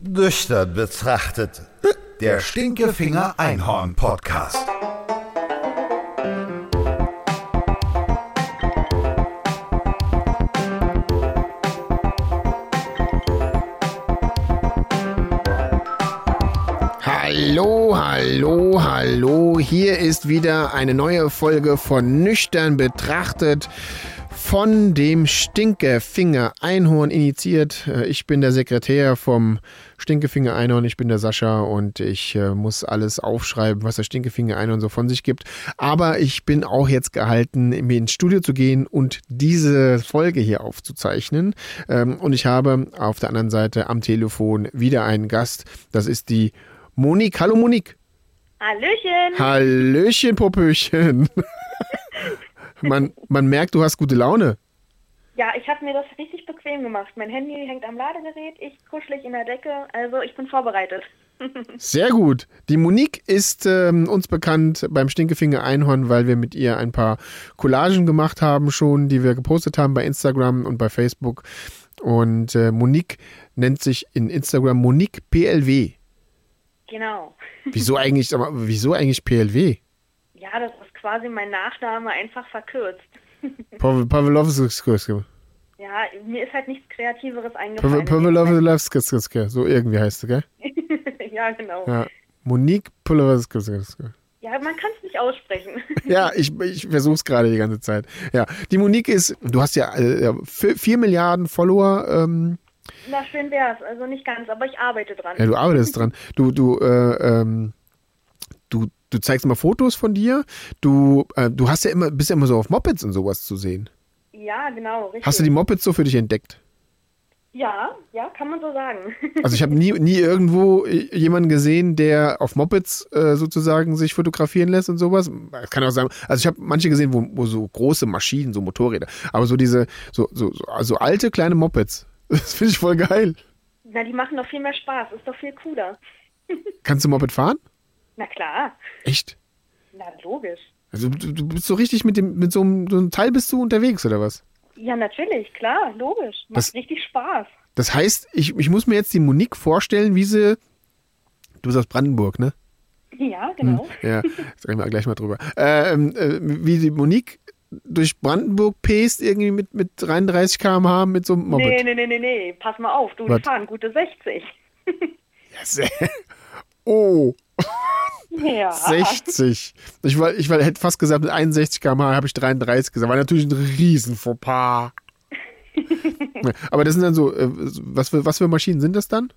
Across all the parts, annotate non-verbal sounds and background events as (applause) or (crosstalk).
Nüchtern betrachtet. Der Stinkefinger Einhorn Podcast. Hallo, hallo, hallo. Hier ist wieder eine neue Folge von Nüchtern betrachtet von dem Stinkefinger Einhorn initiiert. Äh, ich bin der Sekretär vom Stinkefinger Einhorn, ich bin der Sascha und ich äh, muss alles aufschreiben, was der Stinkefinger Einhorn so von sich gibt. Aber ich bin auch jetzt gehalten, mir ins Studio zu gehen und diese Folge hier aufzuzeichnen. Ähm, und ich habe auf der anderen Seite am Telefon wieder einen Gast. Das ist die Monique. Hallo Monique. Hallöchen. Hallöchen, Popöchen. (laughs) man, man merkt, du hast gute Laune. Ja, ich habe mir das richtig bequem gemacht. Mein Handy hängt am Ladegerät, ich kuschelig in der Decke, also ich bin vorbereitet. (laughs) Sehr gut. Die Monique ist ähm, uns bekannt beim Stinkefinger Einhorn, weil wir mit ihr ein paar Collagen gemacht haben schon, die wir gepostet haben bei Instagram und bei Facebook. Und äh, Monique nennt sich in Instagram Monique PLW. Genau. Wieso eigentlich, wieso eigentlich PLW? Ja, das ist quasi mein Nachname einfach verkürzt. (laughs) Pavel Pawelowski. Ja, mir ist halt nichts Kreativeres eingefallen. Pawelowski, so irgendwie heißt es, gell? (laughs) ja, genau. Ja. Monique Pawelowski. Ja, man kann es nicht aussprechen. (laughs) ja, ich, ich versuche es gerade die ganze Zeit. Ja, die Monique ist, du hast ja äh, vier Milliarden Follower. Ähm, Na, schön wär's. Also nicht ganz, aber ich arbeite dran. Ja, du arbeitest dran. Du, du, äh, ähm, du, zeigst immer Fotos von dir. Du, äh, du hast ja immer, bist ja immer so auf Mopeds und sowas zu sehen. Ja, genau, richtig. Hast du die Mopeds so für dich entdeckt? Ja, ja, kann man so sagen. (laughs) Also ich habe nie, nie irgendwo jemanden gesehen, der auf Mopeds äh, sozusagen sich fotografieren lässt und sowas. Kann auch sein. Also ich habe manche gesehen, wo, wo so große Maschinen, so Motorräder, aber so diese, so, so, so also alte kleine Mopeds, (laughs) das finde ich voll geil. Na, die machen doch viel mehr Spaß, ist doch viel cooler. (laughs) Kannst du Moped fahren? Na klar. Echt? Na, logisch. Also du, du bist so richtig mit dem, mit so einem, so einem Teil bist du unterwegs, oder was? Ja, natürlich, klar, logisch. Macht Das- richtig Spaß. Das heißt, ich, ich muss mir jetzt die Monique vorstellen, wie sie. Du bist aus Brandenburg, ne? Ja, genau. Ja, jetzt reden wir gleich mal drüber. Ähm, äh, wie die Monique durch Brandenburg pest, irgendwie mit, mit 33 km/h mit so einem Moped. Nee, nee, nee, nee, nee. Pass mal auf, du, Was? die fahren gute 60. (laughs) Ja, sehr- Oh, Ja. 60. Ich, war, ich war, hätte fast gesagt, mit 61 km/h habe ich 33 gesagt. War natürlich ein riesen Fauxpas. (laughs) Aber das sind dann so, äh, was für, was für Maschinen sind das dann?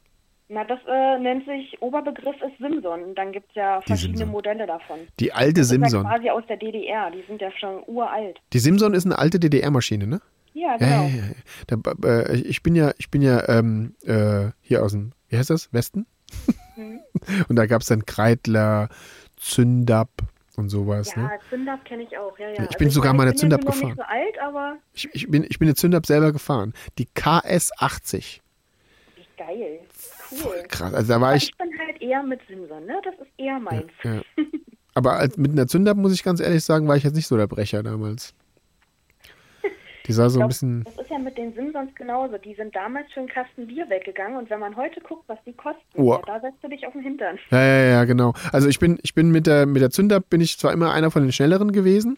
Na, das äh, nennt sich, Oberbegriff ist Simson. Dann gibt es ja verschiedene Simson. Modelle davon. Die alte Das ist ja Simson. quasi aus der DDR. Die sind ja schon uralt. Die Simson ist eine alte DDR-Maschine, ne? Ja, genau. ja. Da, äh, ich bin ja, ich bin ja ähm, äh, hier aus dem, wie heißt das? Westen? Mhm. (laughs) Und da gab es dann Kreidler, Zündab und sowas. Ja, Ne? Zündab kenne ich auch. Ja, ja. Ich bin sogar meine, mal eine ich ja Zündab gefahren. so alt, aber Ich, ich, bin, ich bin eine Zündab selber gefahren. Die KS80. wie geil. Cool. Krass. Also da war Aber ich. ich bin halt eher mit Simson, ne? Das ist eher meins. Ja. (laughs) Aber als, mit einer Zündab, muss ich ganz ehrlich sagen, war ich jetzt nicht so der Brecher damals. Die sah so ein glaub, bisschen. Das ist ja mit den Simsons genauso. Die sind damals für einen Kasten Bier weggegangen und wenn man heute guckt, was die kosten, Oh. ja, da setzt du dich auf den Hintern. Ja, ja, ja, genau. Also ich bin, ich bin mit der, mit der Zündab bin ich zwar immer einer von den schnelleren gewesen,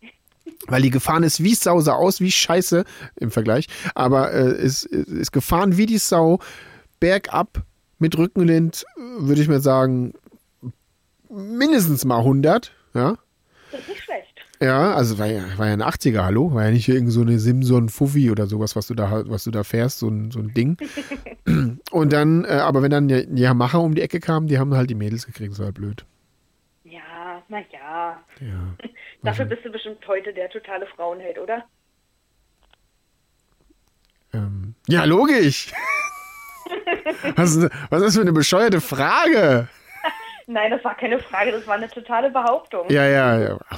(laughs) weil die gefahren ist wie Sau, sah aus wie Scheiße im Vergleich, aber äh, ist, ist gefahren wie die Sau, bergab mit Rückenwind, äh, würde ich mal sagen, mindestens mal 100, ja. Das ist nicht schlecht. Ja, also war ja, war ja ein 80er, hallo? War ja nicht irgend so eine Simson Fuffi oder sowas, was du da, was du da fährst, so ein, so ein Ding. (laughs) Und dann, äh, aber wenn dann die Yamaha um die Ecke kam, die haben halt die Mädels gekriegt, das war halt blöd. Ja, na ja. Ja. (laughs) Dafür bist du bestimmt heute der totale Frauenheld, oder? Ähm, ja, logisch. was, (laughs) was ist das für eine bescheuerte Frage? Nein, das war keine Frage, das war eine totale Behauptung. Ja, ja, ja. (laughs)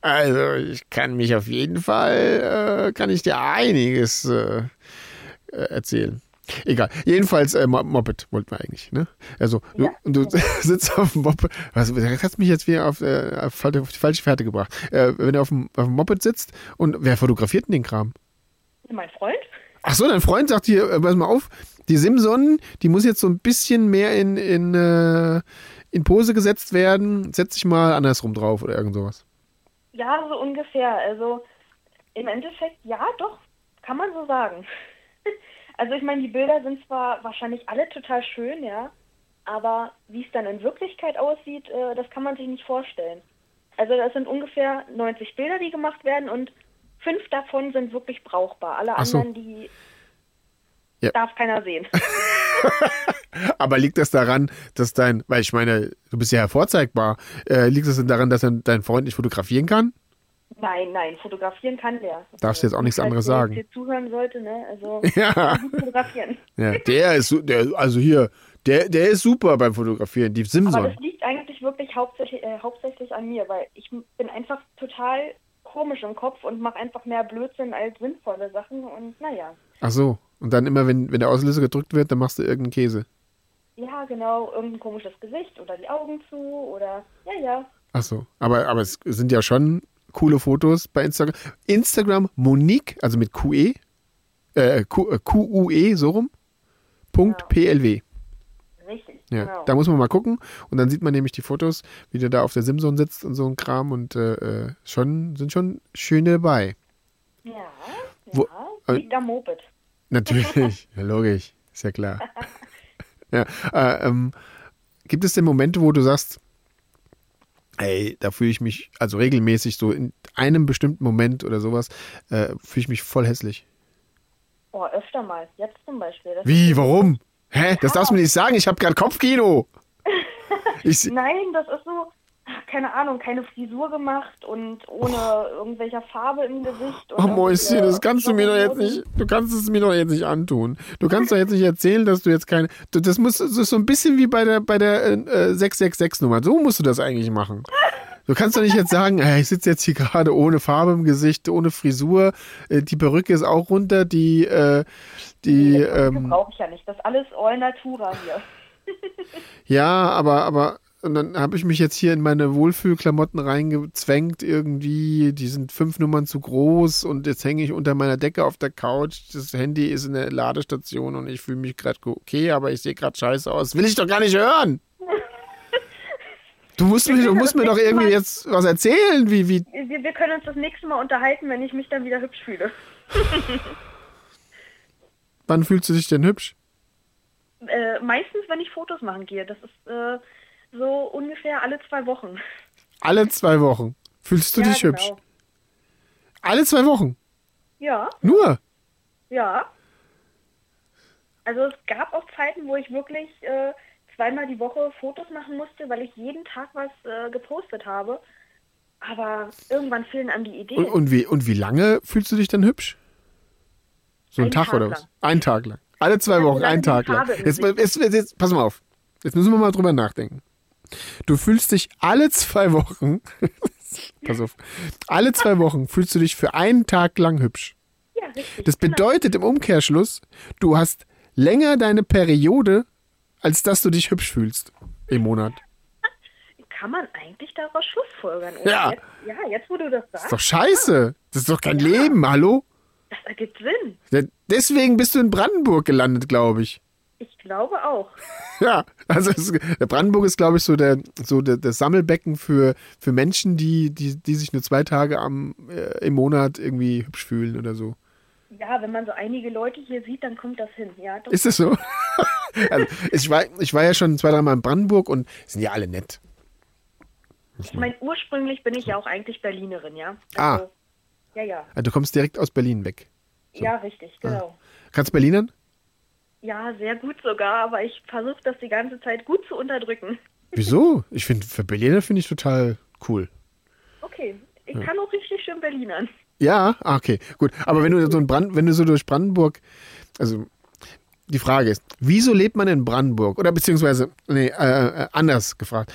Also, ich kann mich auf jeden Fall, äh, kann ich dir einiges äh, äh, erzählen. Egal. Jedenfalls, äh, Mo- Moped wollten wir eigentlich, ne? Also, du, Ja. du (laughs) sitzt auf dem Moped. Was, du hast mich jetzt wieder auf, äh, auf, auf die falsche Fährte gebracht. Äh, wenn du auf dem, auf dem Moped sitzt und wer fotografiert denn den Kram? Mein Freund? Ach so, dein Freund sagt hier, äh, pass mal auf, die Simson, die muss jetzt so ein bisschen mehr in, in, äh, in Pose gesetzt werden. Setz dich mal andersrum drauf oder irgend sowas. Ja, so ungefähr. Also im Endeffekt, ja, doch, kann man so sagen. (laughs) Also ich meine, die Bilder sind zwar wahrscheinlich alle total schön, ja, aber wie es dann in Wirklichkeit aussieht, äh, das kann man sich nicht vorstellen. Also das sind ungefähr 90 Bilder, die gemacht werden und fünf davon sind wirklich brauchbar. Alle so. anderen, die Ja. darf keiner sehen. (laughs) Aber liegt das daran, dass dein, weil ich meine, du bist ja hervorzeigbar, äh, liegt es denn daran, dass dein, Freund nicht fotografieren kann? nein, nein, fotografieren kann der. Darfst du jetzt auch nichts Falls anderes der sagen. hier zuhören sollte, ne? Also (laughs) Ja. fotografieren. ja der ist, der, also hier, der, der ist super beim Fotografieren, die Aber Simson. das liegt eigentlich wirklich hauptsächlich, äh, hauptsächlich an mir, weil ich bin einfach total komisch im Kopf und mache einfach mehr Blödsinn als sinnvolle Sachen und naja. Ach so. Und dann immer, wenn, wenn der Auslöser gedrückt wird, dann machst du irgendeinen Käse. Ja, genau, irgendein komisches Gesicht oder die Augen zu oder ja, ja. Ach so. Aber, aber es sind ja schon coole Fotos bei Instagram. Instagram Monique, also mit QE, äh, Q, äh, QUE, so rum, Punkt PLW. Ja, genau. da muss man mal gucken. Und dann sieht man nämlich die Fotos, wie der da auf der Simson sitzt und so ein Kram. Und äh, äh, schon, sind schon schöne dabei. ja, ja, Wo- äh, liegt am Moped. Natürlich, (laughs) ja, logisch, ist ja klar. ja, äh, ähm, gibt es denn Momente, wo du sagst, ey, da fühle ich mich, also regelmäßig so in einem bestimmten Moment oder sowas, äh, fühle ich mich voll hässlich. Oh, öfter mal. Jetzt zum Beispiel. Das Wie, warum? Hä? Das darfst du mir nicht sagen, ich habe gerade Kopfkino. (laughs) Ich, Nein, das ist so, keine Ahnung, keine Frisur gemacht und ohne irgendwelcher Farbe im Gesicht. Oh Mäuschen, das kannst du mir doch jetzt nicht, du kannst es mir doch jetzt nicht antun. Du kannst doch jetzt nicht erzählen, dass du jetzt keine, du, das muss, das ist so ein bisschen wie bei der, bei der äh, 666-Nummer. So musst du das eigentlich machen. Du kannst doch nicht jetzt sagen, ey, ich sitze jetzt hier gerade ohne Farbe im Gesicht, ohne Frisur, äh, die Perücke ist auch runter, die, äh, die, ähm, brauche ich ja nicht. Das ist alles all natura hier. (laughs) ja, aber, aber, und dann habe ich mich jetzt hier in meine Wohlfühlklamotten reingezwängt irgendwie. Die sind fünf Nummern zu groß und jetzt hänge ich unter meiner Decke auf der Couch. Das Handy ist in der Ladestation und ich fühle mich gerade okay, aber ich sehe gerade scheiße aus. Will ich doch gar nicht hören. Du musst, mir, du musst mir doch irgendwie jetzt was erzählen, wie, wie. Wir, wir können uns das nächste Mal unterhalten, wenn ich mich dann wieder hübsch fühle. (laughs) Wann fühlst du dich denn hübsch? Äh, meistens, wenn ich Fotos machen gehe. Das ist äh, so ungefähr alle zwei Wochen. Alle zwei Wochen. Fühlst du ja, dich genau. hübsch? Alle zwei Wochen. Ja, Nur. ja. Also es gab auch Zeiten, wo ich wirklich äh, zweimal die Woche Fotos machen musste, weil ich jeden Tag was äh, gepostet habe. Aber irgendwann fehlen einem die Ideen. Und, und, wie, und wie lange fühlst du dich dann hübsch? So ein Einen Tag, Tag oder lang. was? Ein Tag lang. Alle zwei Wochen, ein Tag lang. Jetzt, jetzt, jetzt, pass mal auf. Jetzt müssen wir mal drüber nachdenken. Du fühlst dich alle zwei Wochen, (laughs) pass auf, alle zwei Wochen fühlst du dich für einen Tag lang hübsch. ja, richtig. Das genau. bedeutet im Umkehrschluss, du hast länger deine Periode, als dass du dich hübsch fühlst im Monat. Kann man eigentlich daraus Schlussfolgern? oder? Ja. Jetzt, ja, jetzt wo du das Das ist sagst, doch scheiße. Das ist doch kein Leben, hallo? das ergibt Sinn. Ja, Deswegen bist du in Brandenburg gelandet, glaube ich. Ich glaube auch. (laughs) Ja, also es, der Brandenburg ist, glaube ich, so der so der, das Sammelbecken für, für Menschen, die, die, die sich nur zwei Tage am, äh, im Monat irgendwie hübsch fühlen oder so. Ja, wenn man so einige Leute hier sieht, dann kommt das hin. Ja, doch. Ist das so? (laughs) also, ich, war, ich war ja schon zwei, dreimal in Brandenburg und sind ja alle nett. Ich meine, ursprünglich bin ich ja auch eigentlich Berlinerin, ja. Ah. Also, Ja, ja. Also, du kommst direkt aus Berlin weg. Ja, richtig, genau. Kannst du Berlinern? Ja, sehr gut sogar, aber ich versuche das die ganze Zeit gut zu unterdrücken. (laughs) Wieso? Ich finde, für Berliner finde ich total cool. Okay, ich kann auch richtig schön Berlinern. Ja, ah, okay, gut. Aber wenn du so Brand, wenn du so durch Brandenburg, also die Frage ist, wieso lebt man in Brandenburg? Oder beziehungsweise, nee, äh, äh, anders gefragt.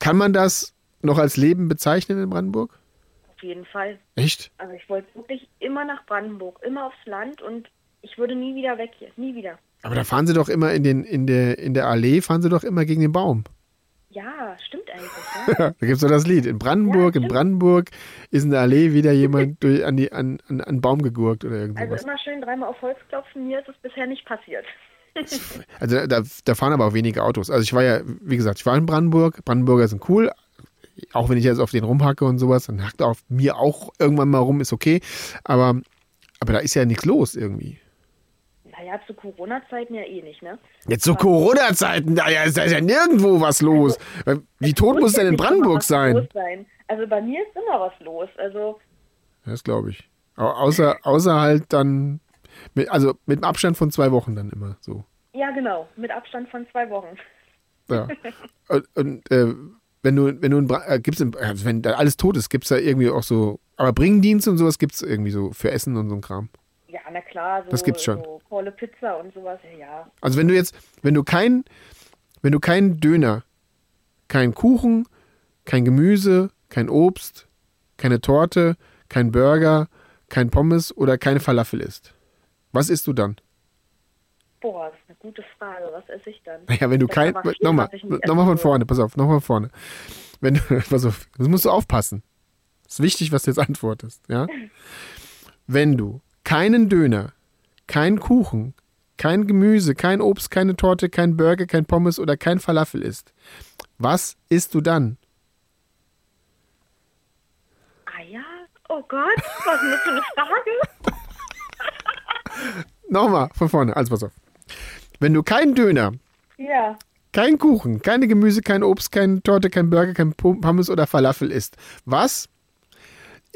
Kann man das noch als Leben bezeichnen in Brandenburg? Auf jeden Fall. Echt? Also ich wollte wirklich immer nach Brandenburg, immer aufs Land und ich würde nie wieder weg hier, nie wieder. Aber da fahren sie doch immer in den, in der, in der Allee, fahren sie doch immer gegen den Baum. Ja, stimmt eigentlich. Ja? (laughs) da gibt es doch das Lied. In Brandenburg, Ja, in. Brandenburg ist in der Allee wieder (laughs) jemand durch, an, die, an, an, an einen Baum gegurkt oder irgend Also immer schön dreimal auf Holz klopfen. Mir ist es bisher nicht passiert. Also da, da fahren aber auch wenige Autos. Also ich war ja, wie gesagt, ich war in Brandenburg. Brandenburger sind cool. Auch wenn ich jetzt auf den rumhacke und sowas, dann hackt er auf mir auch irgendwann mal rum, ist okay. Aber, aber da ist ja nichts los irgendwie. Naja, zu Corona-Zeiten ja eh nicht, ne? Jetzt zu Corona-Zeiten, da, ja, da ist ja nirgendwo was los. Wie tot muss denn in Brandenburg sein? sein? Also bei mir ist immer was los. Also Das glaube ich. Au- Außer, außer halt dann, mit, also mit einem Abstand von zwei Wochen dann immer so. ja, genau, mit Abstand von zwei Wochen. Ja. und und äh, wenn du, wenn du in, äh, gibt's in, also wenn da alles tot ist, gibt's da irgendwie auch so, aber Bringdienst und sowas gibt's irgendwie so für Essen und so ein Kram. Ja, na klar, so, Das gibt's schon. so volle Pizza und sowas, ja. Also wenn du jetzt, wenn du kein, wenn du keinen Döner, keinen Kuchen, kein Gemüse, kein Obst, keine Torte, kein Burger, kein Pommes oder keine Falafel isst, was isst du dann? Boah, das ist eine gute Frage. Was esse ich dann? Naja, wenn du kein, nochmal, nochmal von vorne, pass auf, nochmal von vorne. Wenn du, (laughs) pass auf, das musst du aufpassen. ist wichtig, was du jetzt antwortest, ja? (laughs) Wenn du keinen Döner, keinen Kuchen, kein Gemüse, kein Obst, keine Torte, kein Burger, kein Pommes oder kein Falafel isst, was isst du dann? Ja? Oh Gott, was ist das für eine Frage? (laughs) Nochmal von vorne, also pass auf. Wenn du keinen Döner, Ja. kein Kuchen, keine Gemüse, kein Obst, keine Torte, kein Burger, kein Pommes oder Falafel isst, was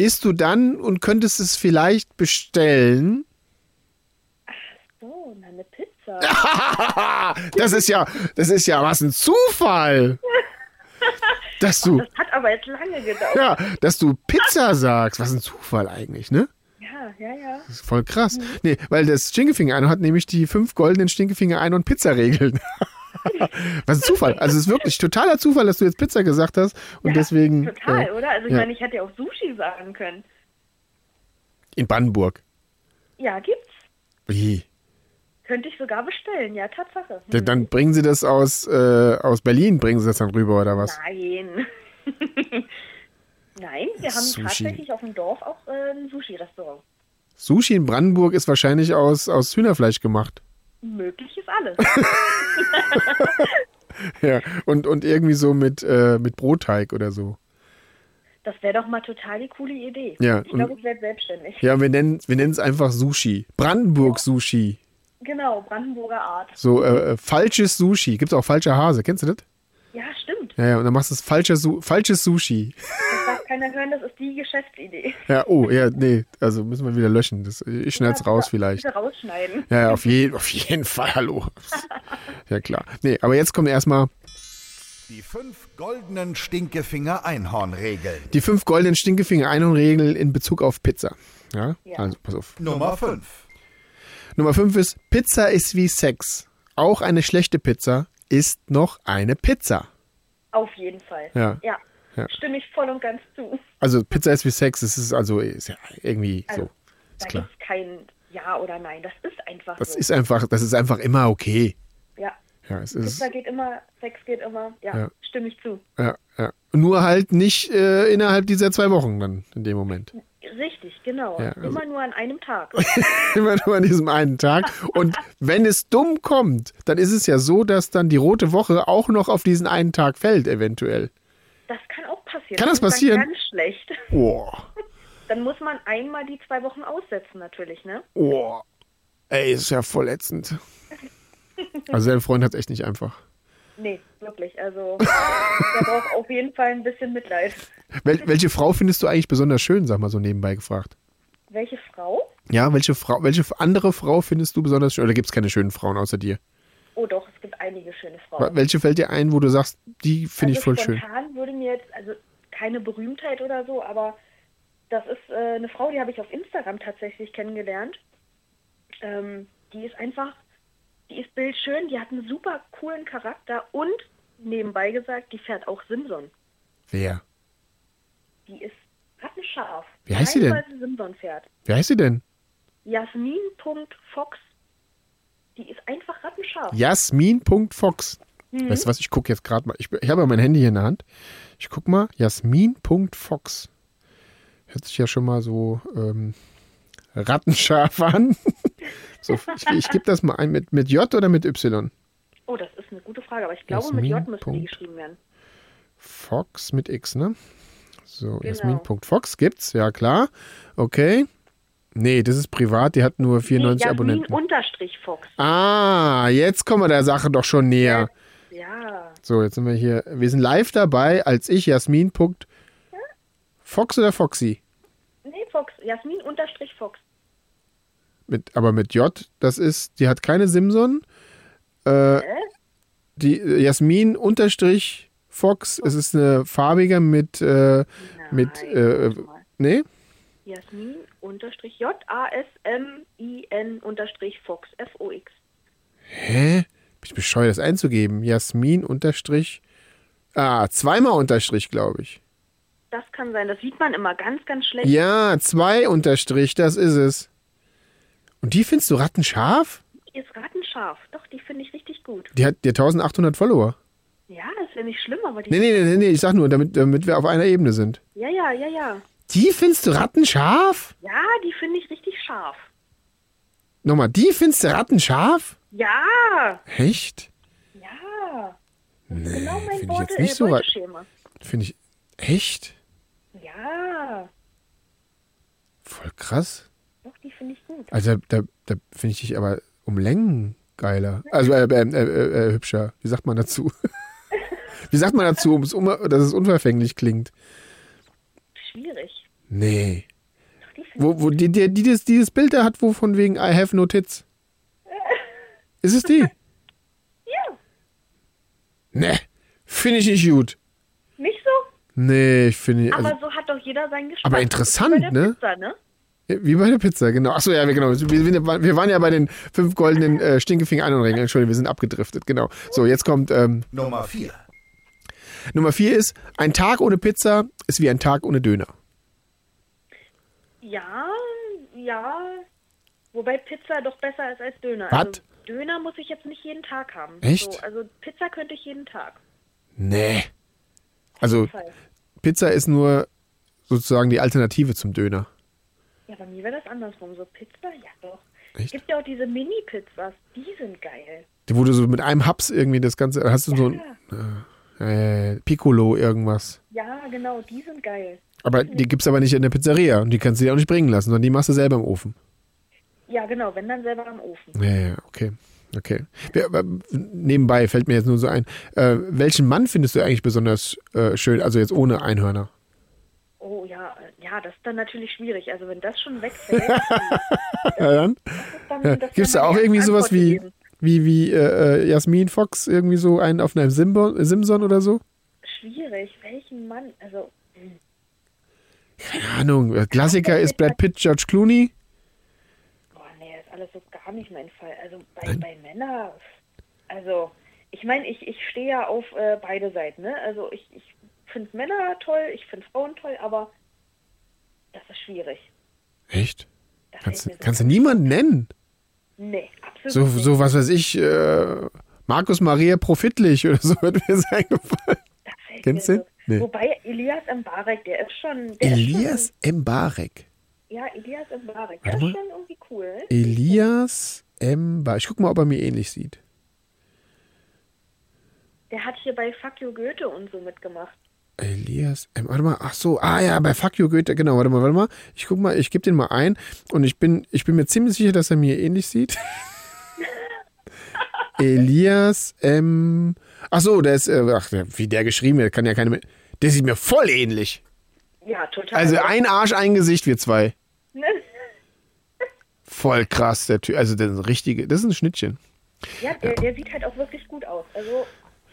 isst du dann und könntest es vielleicht bestellen? So, na, eine Pizza. (laughs) Das ist ja, das ist ja was ein Zufall. (laughs) Dass du, Das hat aber jetzt lange gedauert. ja, dass du Pizza sagst. Was ein Zufall eigentlich, ne? Ja, ja, ja. Das ist voll krass. Nee, weil das Stinkefinger Einhorn hat nämlich die fünf goldenen Stinkefinger Einhorn Pizza Regeln. (laughs) (laughs) Was ein Zufall. Also es ist wirklich totaler Zufall, dass du jetzt Pizza gesagt hast und ja, deswegen Total, äh, oder? Also ich ja. meine, ich hätte ja auch Sushi sagen können. in Brandenburg. Ja, gibt's. Wie? Könnte ich sogar bestellen, ja, Tatsache. Ja, Dann bringen sie das aus, äh, aus Berlin, bringen sie das dann rüber oder was? Nein. (laughs) Nein, wir haben Sushi. tatsächlich auf dem Dorf auch äh, ein Sushi-Restaurant. Sushi in Brandenburg ist wahrscheinlich aus, aus Hühnerfleisch gemacht. Möglich ist alles. (laughs) Ja, und, und irgendwie so mit, äh, mit Brotteig oder so. Das wäre doch mal total die coole Idee. Ja, ich glaube, ich werde selbstständig. Ja, wir nennen wir es einfach Sushi. Brandenburg Sushi. Genau, Brandenburger Art. So äh, äh, falsches Sushi. Gibt es auch falscher Hase. Kennst du das? Ja, stimmt. Ja, ja, und dann machst du es falscher Su falsches Sushi. Das darf keiner hören, das ist die Geschäftsidee. Ja, oh, ja, nee, also müssen wir wieder löschen. Das, ich schneid's raus vielleicht. Bitte rausschneiden. Ja, auf, je, auf jeden Fall, hallo. Ja, klar. Nee, aber jetzt kommt erstmal Die fünf goldenen Stinkefinger-Einhorn-Regeln. die fünf goldenen Stinkefinger-Einhorn-Regeln in Bezug auf Pizza. Ja, Ja. also pass auf. Nummer fünf. Nummer 5 ist, Pizza ist wie Sex. Auch eine schlechte Pizza ist noch eine Pizza. Auf jeden Fall. Ja. Ja. Ja. Stimme ich voll und ganz zu. Also Pizza ist wie Sex, das ist also ist ja irgendwie Also, so. da klar. es kein Ja oder Nein. Das ist einfach Das so. ist einfach, das ist einfach immer okay. ja. Ja, es ist, Pizza geht immer, Sex geht immer. Ja, Ja. stimme ich zu. ja, ja. Nur halt nicht äh, innerhalb dieser zwei Wochen dann in dem Moment. Richtig, genau. Ja, also- Immer nur an einem Tag. (laughs) Immer nur an diesem einen Tag. Und wenn es dumm kommt, dann ist es ja so, dass dann die rote Woche auch noch auf diesen einen Tag fällt, eventuell. Das kann auch passieren. Kann das dann passieren? Ganz schlecht. (laughs) Oh, Dann muss man einmal die zwei Wochen aussetzen, natürlich, ne? oh. Ey, ist ja voll ätzend. (laughs) Also dein Freund hat echt nicht einfach. Nee, wirklich. Also, der braucht auf jeden Fall ein bisschen Mitleid. Wel welche Frau findest du eigentlich besonders schön, sag mal so nebenbei gefragt? Welche Frau? Ja, welche Frau, welche andere Frau findest du besonders schön? Oder gibt es keine schönen Frauen außer dir? Oh doch, es gibt einige schöne Frauen. Welche fällt dir ein, wo du sagst, die finde ich also voll schön? spontan würde mir jetzt, also keine Berühmtheit oder so, aber das ist äh, eine Frau, die habe ich auf Instagram tatsächlich kennengelernt. Ähm, die ist einfach, die ist bildschön, die hat einen super coolen Charakter und nebenbei gesagt, die fährt auch Simson. Wer? Die ist rattenscharf. Wie heißt sie denn? Simson fährt. Wer heißt sie denn? Jasmin.fox. Die ist einfach rattenscharf. Jasmin.fox. Weißt du was, ich gucke jetzt gerade mal. Ich, ich habe ja mein Handy hier in der Hand. Ich guck mal, Jasmin.fox. Hört sich ja schon mal so ähm, rattenscharf (laughs) an. so, ich ich gebe das mal ein mit, mit J oder mit Y? Oh, das ist eine gute Frage, aber ich glaube, mit J Jasmin. müsste die geschrieben werden. Fox mit X, ne? So, Genau. Jasmin.fox gibt's, ja klar. Okay. Nee, das ist privat, die hat nur 94 nee, Abonnenten. Jasmin unterstrich Fox. Ah, jetzt kommen wir der Sache doch schon näher. Ja, So, jetzt sind wir hier. Wir sind live dabei, als ich Jasmin. Punkt- Fox oder Foxy? nee, Fox. Jasmin unterstrich Fox. Mit, aber mit J, das ist, die hat keine Simson. Äh, die äh, Jasmin unterstrich Fox, es ist eine farbige mit, äh, mit, Nein, äh, warte mal. nee? Jasmin unterstrich J A S M I N unterstrich Fox F O X. Hä? Bin ich bescheuert, das einzugeben? Jasmin unterstrich, ah, zweimal unterstrich, glaube ich. Das kann sein. Das sieht man immer ganz, ganz schlecht. Ja, zwei unterstrich, das ist es. Und die findest du rattenscharf? Die ist rattenscharf. Doch, die finde ich richtig gut. Die hat, die hat 1800 Follower. Ja, das ja nicht schlimm, aber die. Nee, nee, nee, nee, ich sag nur, damit, damit wir auf einer Ebene sind. Ja, ja, ja, ja. Die findest du rattenscharf? Ja, die finde ich richtig scharf. Nochmal, die findest du rattenscharf? Ja, Echt? ja. Nee, genau mein finde ich jetzt nicht so. Finde ich, echt? Ja, Voll krass. doch, die finde ich gut. Also da, da finde ich dich aber um Längen geiler. Also äh, äh, äh, äh, hübscher. Wie sagt man dazu? (laughs) Wie sagt man dazu, um, dass es unverfänglich klingt? Schwierig. Nee. Die Wo, wo die, die, die das, dieses Bild da hat, wo von wegen I have no tits. (laughs) Ist es die? Ja, Nee. Finde ich nicht gut. nicht so? Nee, ich finde. Also, Aber so hat doch jeder seinen Geschmack. Aber interessant, wie bei der ne? Pizza, ne? wie bei der Pizza, genau. Achso, ja, wir- genau. Wir, wir, waren ja bei den fünf goldenen äh, Stinkefinger Einhornregeln. Entschuldigung, wir sind abgedriftet, genau. So, jetzt kommt ähm, Nummer 4. Nummer vier ist, ein Tag ohne Pizza ist wie ein Tag ohne Döner. Ja, ja. Wobei Pizza doch besser ist als Döner. Was? Also Döner muss ich jetzt nicht jeden Tag haben. Echt? So, also Pizza könnte ich jeden Tag. Nee. Also. Pizza ist nur sozusagen die Alternative zum Döner. Ja, bei mir wäre das andersrum. So Pizza, ja doch. Es gibt ja auch diese Mini-Pizzas, die sind geil. Wo du so mit einem Haps irgendwie das Ganze, hast du so ein Ja, äh, Piccolo irgendwas. ja, genau, die sind geil. Aber die gibt's aber nicht in der Pizzeria und die kannst du dir auch nicht bringen lassen, sondern die machst du selber im Ofen. Ja, genau, wenn dann selber am Ofen. Ja, ja, okay. Okay. Aber nebenbei fällt mir jetzt nur so ein, äh, welchen Mann findest du eigentlich besonders äh, schön, also jetzt ohne Einhörner? Oh ja, äh, ja, das ist dann natürlich schwierig. Also wenn das schon wegfällt, (laughs) Ja, dann? dann Ja, das Gibt's wäre da auch irgendwie sowas wie, wie, wie äh, äh, Jasmin Fox, irgendwie so einen auf einem Simbo, Simson oder so? Schwierig, welchen Mann? Also. Keine Ahnung. äh, Klassiker ist Brad Pitt, George Clooney. boah, nee, das ist alles so gar nicht mein Fall. Also bei, bei Männern, also ich meine, ich, ich stehe ja auf äh, beide Seiten, ne? Also ich, ich finde Männer toll, ich finde Frauen toll, aber das ist schwierig. Echt? Das Kannst, so kannst du niemanden nennen? Nee, absolut So, nicht. so was weiß ich, äh, Markus Maria Profitlich oder so wird mir sein gefallen. Kennst du? Nee. Wobei Elias Mbarek, der ist schon. Der Elias Ist Mbarek. schon, ja, Elias Mbarek, der ist schon irgendwie cool. Elias Mbarek. Ich guck mal, ob er mir ähnlich sieht. Der hat hier bei Fuck You Goethe und so mitgemacht. Elias M. Warte mal, ach so, ah ja, bei Fuck You Goethe, genau, warte mal, warte mal. Ich guck mal, ich gebe den mal ein und ich bin, ich bin mir ziemlich sicher, dass er mir ähnlich sieht. (laughs) Elias M. Ach so, der ist, äh, ach, wie der geschrieben wird, kann ja keine mehr. Der sieht mir voll ähnlich. Ja, total. Also ein Arsch, ein Gesicht, wir zwei. (laughs) Voll krass, der Typ. Also das ist ein richtige, das ist ein Schnittchen. Ja, der, der sieht halt auch wirklich gut aus. Also,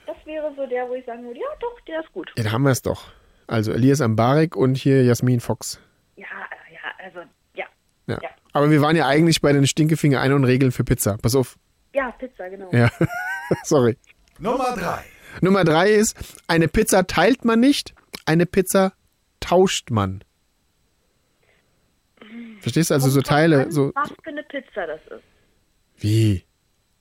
das wäre so der, wo ich sagen würde, ja, doch, der ist gut. Ja, da haben wir es doch. Also Elias Mbarek und hier Jasmin Fox. Ja, ja, also, ja. Ja. Ja. Aber wir waren ja eigentlich bei den Stinkefinger ein und Regeln für Pizza. Pass auf. Ja, Pizza, genau. Ja. (laughs) Sorry. Nummer 3. Nummer drei ist, eine Pizza teilt man nicht, eine Pizza tauscht man. Verstehst du? Also so Teile, so. Was für eine Pizza das ist. Wie?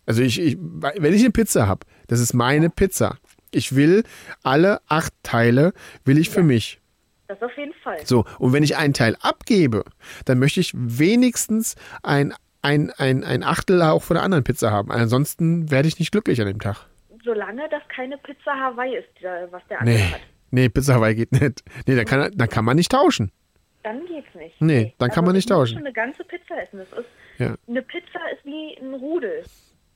Also ich, ich wenn ich eine Pizza habe, das ist meine Pizza. Ich will alle acht Teile, will ich für mich. Das auf jeden Fall. So, und wenn ich einen Teil abgebe, dann möchte ich wenigstens ein, ein, ein, ein Achtel auch von der anderen Pizza haben. Ansonsten werde ich nicht glücklich an dem Tag. Solange das keine Pizza Hawaii ist, was der andere Nee, hat. nee, Pizza Hawaii geht nicht. Nee, da kann, da kann man nicht tauschen. Dann geht's nicht. Nee, dann kann man nicht tauschen. schon eine ganze Pizza essen. Das ist, Ja. Eine Pizza ist wie ein Rudel.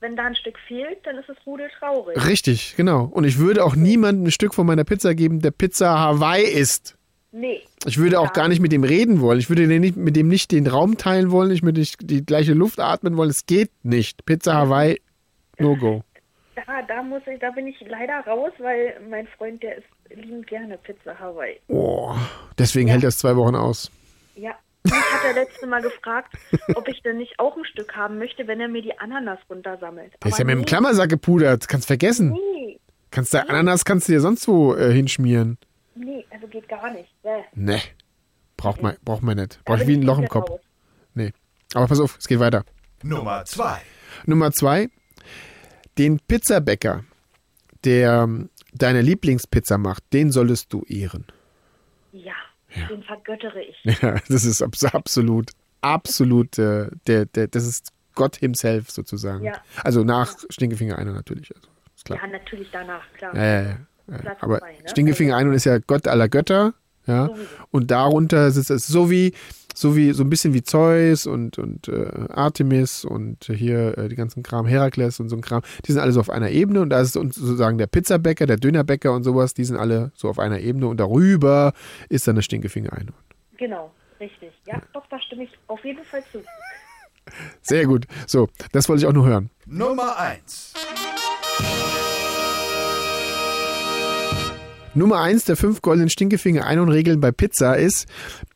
Wenn da ein Stück fehlt, dann ist das Rudel traurig. Richtig, genau. Und ich würde auch niemandem ein Stück von meiner Pizza geben, der Pizza Hawaii isst. Nee. Ich würde auch gar nicht mit dem reden wollen. Ich würde nicht, mit dem nicht den Raum teilen wollen. Ich würde nicht die gleiche Luft atmen wollen. Es geht nicht. Pizza Hawaii, no go. Da, da muss ich, da bin ich leider raus, weil mein Freund, der isst liebend gerne Pizza Hawaii. Oh, deswegen hält das zwei Wochen aus. Ja. Mich hat er letzte Mal gefragt, ob ich denn nicht auch ein Stück haben möchte, wenn er mir die Ananas runtersammelt. Der ist ja Aber mit dem nee, Klammersack gepudert. Kannst vergessen. Nee, Kannst du Ananas kannst du dir sonst wo äh, hinschmieren. Nee, also geht gar nicht. Bäh. Ne. Braucht man, braucht man nicht. Da Braucht bin wie ein ich Loch im Kopf. raus. Nee. Aber pass auf, es geht weiter. Nummer 2. Nummer zwei. Den Pizzabäcker, der ähm, deine Lieblingspizza macht, den solltest du ehren. Ja, den vergöttere ich. (laughs) Ja, das ist abs absolut, absolut, äh, der, der, das ist Gott himself sozusagen. Ja. Also nach Stinkefinger einer natürlich. Also, ist klar. Ja, natürlich danach, klar. Ja, ja, ja. Ja. Platz Aber zwei, ne? Stinkefinger einer ist ja Gott aller Götter. Ja. Und darunter sitzt es so wie, so wie, so ein bisschen wie Zeus und, und äh, Artemis und hier äh, die ganzen Kram, Herakles und so ein Kram. Die sind alle so auf einer Ebene und da ist uns sozusagen der Pizzabäcker, der Dönerbäcker und sowas, die sind alle so auf einer Ebene und darüber ist dann das Stinkefinger Einhorn. Genau, richtig. Ja, doch, da stimme ich auf jeden Fall zu. Sehr gut. So, das wollte ich auch nur hören. Nummer 1. Nummer eins der fünf goldenen Stinkefinger Einhorn-Regeln bei Pizza ist,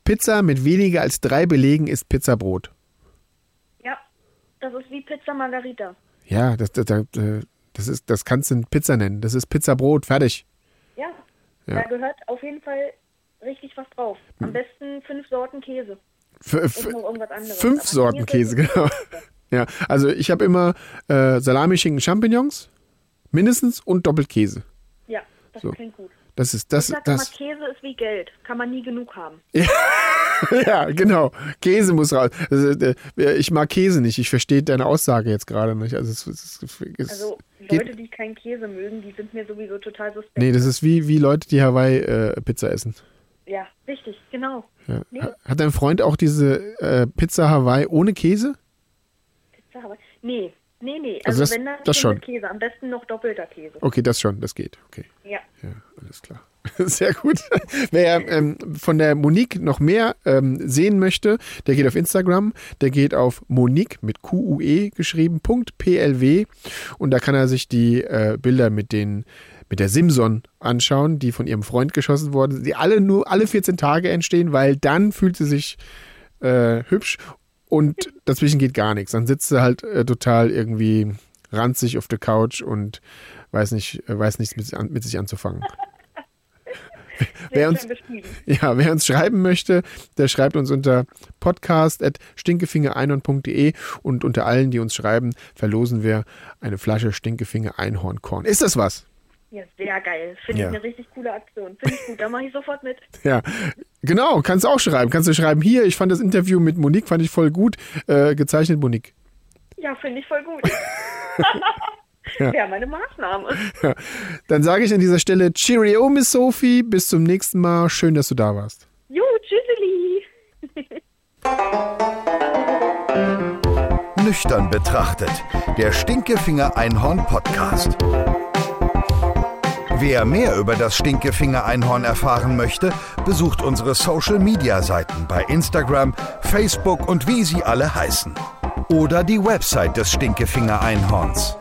Pizza mit weniger als drei Belegen ist Pizzabrot. Ja, das ist wie Pizza Margarita. Ja, das, das, das, das, ist, das kannst du Pizza nennen. Das ist Pizzabrot, fertig. Ja, Ja. da gehört auf jeden Fall richtig was drauf. Am besten fünf Sorten Käse. F Und noch irgendwas anderes. fünf Aber Sorten Käse, genau. Ja, also ich habe immer äh, Salami, Schinken, Champignons, mindestens und doppelt Käse. Ja, das So. klingt gut. Das ist das, Ich sag immer, das. Käse ist wie Geld. Kann man nie genug haben. (laughs) Ja, genau. Käse muss raus. Also, äh, ich mag Käse nicht. Ich verstehe deine Aussage jetzt gerade nicht. Also, es, es, es, Also geht- Leute, die keinen Käse mögen, die sind mir sowieso total suspekt. Nee, das ist wie, wie Leute, die Hawaii-Pizza essen. Ja, richtig, genau. Ja. Nee. Ha- Hat dein Freund auch diese äh, Pizza Hawaii ohne Käse? Pizza Hawaii. Nee, nee, nee. Also Also, das- wenn dann das schon. Käse. Am besten noch doppelter Käse. Okay, das schon, das geht. Okay, Ja. ja, alles klar. (laughs) Sehr gut. Wer ähm, von der Monique noch mehr ähm, sehen möchte, der geht auf Instagram, der geht auf Monique mit Q-U-E geschrieben, PLW und da kann er sich die äh, Bilder mit den mit der Simson anschauen, die von ihrem Freund geschossen wurden, die alle nur alle 14 Tage entstehen, weil dann fühlt sie sich äh, hübsch und dazwischen geht gar nichts. Dann sitzt sie halt äh, total irgendwie ranzig auf der Couch und weiß nicht, äh, weiß nichts mit, an- mit sich anzufangen. (laughs) Wer uns-. Ja, wer uns schreiben möchte, der schreibt uns unter podcast.stinkefingereinhorn.de und unter allen, die uns schreiben, verlosen wir eine Flasche Stinkefinger Einhornkorn. Ist das was? Ja, sehr geil. Finde Ja. ich eine richtig coole Aktion. Finde ich gut. Da mache ich sofort mit. (laughs) Ja, genau, kannst du auch schreiben. Kannst du schreiben, hier, ich fand das Interview mit Monique, fand ich voll gut, äh, gezeichnet Monique. Ja, finde ich voll gut. (laughs) Wäre meine Maßnahme. Dann sage ich an dieser Stelle Cheerio, Miss Sophie, bis zum nächsten Mal. Schön, dass du da warst. Jo, tschüsseli. Nüchtern betrachtet. Der Stinkefinger Einhorn Podcast. Wer mehr über das Stinkefinger Einhorn erfahren möchte, besucht unsere Social Media Seiten bei Instagram, Facebook und wie sie alle heißen. Oder die Website des Stinkefinger Einhorns